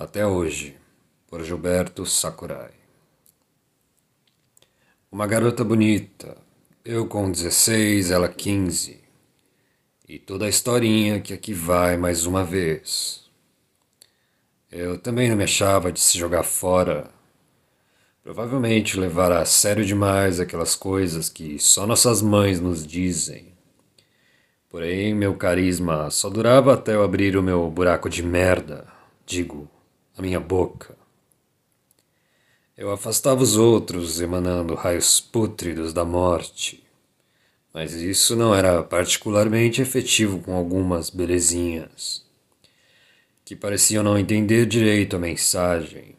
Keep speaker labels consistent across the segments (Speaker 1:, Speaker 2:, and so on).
Speaker 1: Até hoje, por Gilberto Sakurai. Uma garota bonita, eu com 16, ela 15. E toda a historinha que aqui vai mais uma vez. Eu também não me achava de se jogar fora. Provavelmente levar a sério demais aquelas coisas que só nossas mães nos dizem. Porém, meu carisma só durava até eu abrir o meu buraco de merda, digo, a minha boca. Eu afastava os outros, emanando raios pútridos da morte. Mas isso não era particularmente efetivo com algumas belezinhas, que pareciam não entender direito a mensagem.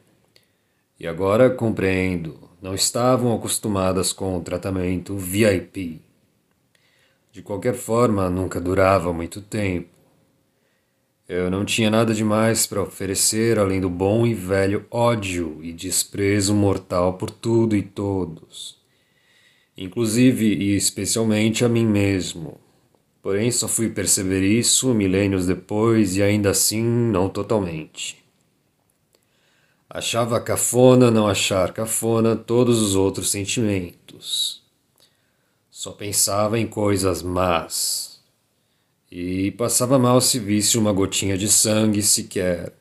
Speaker 1: E agora compreendo, não estavam acostumadas com o tratamento VIP. De qualquer forma, nunca durava muito tempo. Eu não tinha nada demais para oferecer além do bom e velho ódio e desprezo mortal por tudo e todos, inclusive e especialmente a mim mesmo. Porém, só fui perceber isso milênios depois e ainda assim não totalmente. Achava cafona não achar cafona todos os outros sentimentos. Só pensava em coisas más e passava mal se visse uma gotinha de sangue sequer.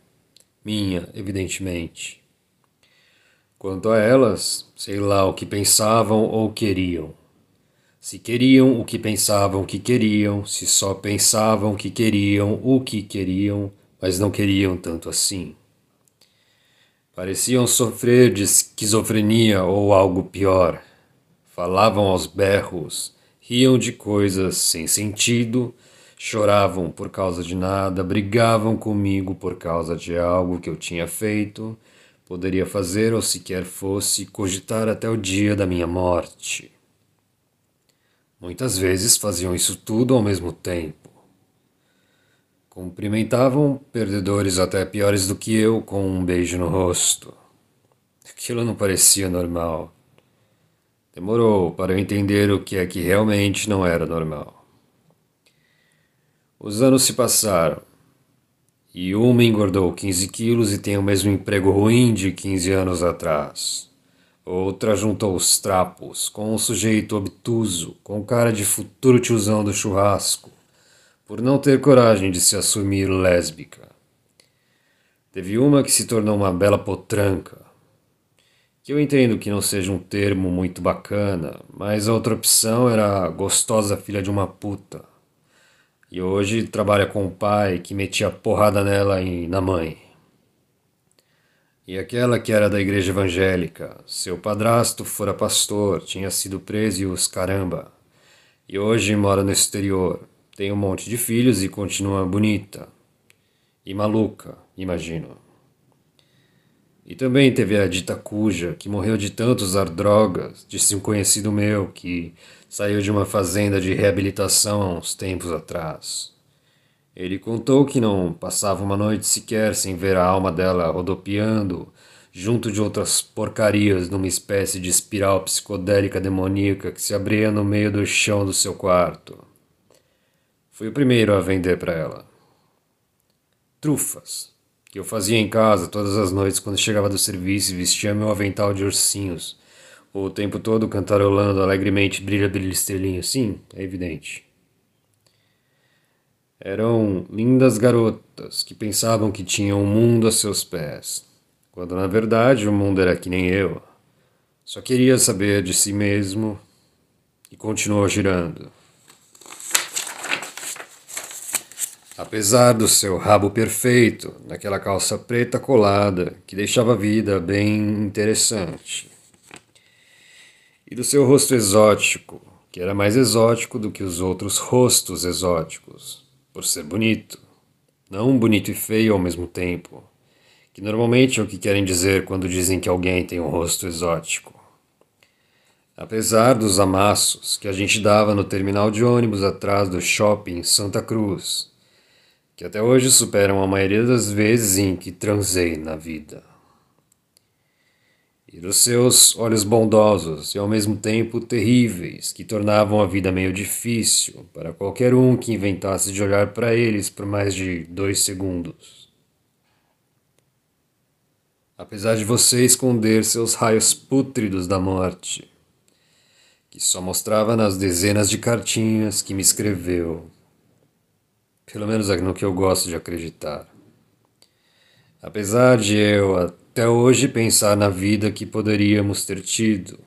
Speaker 1: Minha, evidentemente. Quanto a elas, sei lá o que pensavam ou queriam. Se queriam o que pensavam que queriam, se só pensavam que queriam o que queriam, mas não queriam tanto assim. Pareciam sofrer de esquizofrenia ou algo pior. Falavam aos berros, riam de coisas sem sentido Choravam por causa de nada, brigavam comigo por causa de algo que eu tinha feito, poderia fazer ou sequer fosse cogitar até o dia da minha morte. Muitas vezes faziam isso tudo ao mesmo tempo. Cumprimentavam perdedores até piores do que eu com um beijo no rosto. Aquilo não parecia normal. Demorou para eu entender o que é que realmente não era normal. Os anos se passaram e uma engordou 15 quilos e tem o mesmo emprego ruim de 15 anos atrás. Outra juntou os trapos com um sujeito obtuso, com cara de futuro tiozão do churrasco, por não ter coragem de se assumir lésbica. Teve uma que se tornou uma bela potranca, que eu entendo que não seja um termo muito bacana, mas a outra opção era a gostosa filha de uma puta. E hoje trabalha com o pai que metia porrada nela e na mãe. E aquela que era da igreja evangélica, seu padrasto fora pastor, tinha sido preso e os caramba. E hoje mora no exterior, tem um monte de filhos e continua bonita. E maluca, imagino. E também teve a dita cuja, que morreu de tanto usar drogas, disse um conhecido meu que saiu de uma fazenda de reabilitação há uns tempos atrás. Ele contou que não passava uma noite sequer sem ver a alma dela rodopiando junto de outras porcarias numa espécie de espiral psicodélica demoníaca que se abria no meio do chão do seu quarto. Fui o primeiro a vender para ela. Trufas que eu fazia em casa todas as noites quando chegava do serviço e vestia meu avental de ursinhos, o tempo todo cantarolando alegremente brilha, brilha, estrelinha, sim, é evidente. Eram lindas garotas que pensavam que tinham o um mundo a seus pés, quando na verdade o mundo era que nem eu. Só queria saber de si mesmo e continuou girando. Apesar do seu rabo perfeito, naquela calça preta colada que deixava a vida bem interessante. E do seu rosto exótico, que era mais exótico do que os outros rostos exóticos, por ser bonito. Não bonito e feio ao mesmo tempo, que normalmente é o que querem dizer quando dizem que alguém tem um rosto exótico. Apesar dos amassos que a gente dava no terminal de ônibus atrás do shopping Santa Cruz, que até hoje superam a maioria das vezes em que transei na vida. E dos seus olhos bondosos e ao mesmo tempo terríveis, que tornavam a vida meio difícil para qualquer um que inventasse de olhar para eles por mais de dois segundos. apesar de você esconder seus raios pútridos da morte, que só mostrava nas dezenas de cartinhas que me escreveu. Pelo menos no que eu gosto de acreditar. Apesar de eu até hoje pensar na vida que poderíamos ter tido,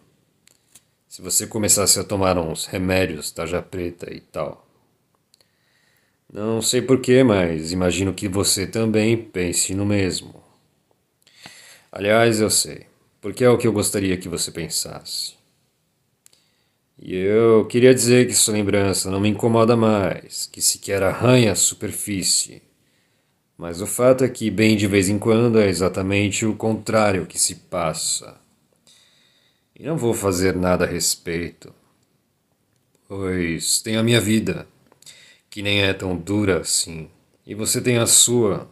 Speaker 1: se você começasse a tomar uns remédios, tarja preta e tal. Não sei porquê, mas imagino que você também pense no mesmo. Aliás, eu sei, porque é o que eu gostaria que você pensasse. E eu queria dizer que sua lembrança não me incomoda mais, que sequer arranha a superfície. Mas o fato é que, bem de vez em quando, é exatamente o contrário que se passa. E não vou fazer nada a respeito, pois tenho a minha vida que nem é tão dura assim, e você tem a sua.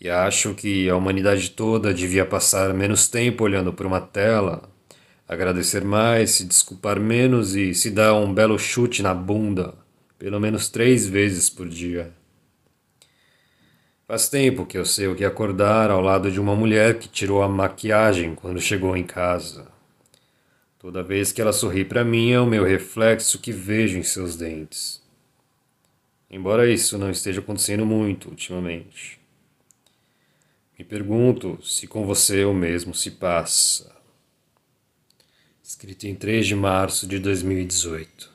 Speaker 1: E acho que a humanidade toda devia passar menos tempo olhando para uma tela, agradecer mais, se desculpar menos e se dar um belo chute na bunda, pelo menos três vezes por dia. Faz tempo que eu sei o que acordar ao lado de uma mulher que tirou a maquiagem quando chegou em casa. Toda vez que ela sorri para mim é o meu reflexo que vejo em seus dentes. Embora isso não esteja acontecendo muito ultimamente. Me pergunto se com você o mesmo se passa. Escrito em 3 de março de 2018.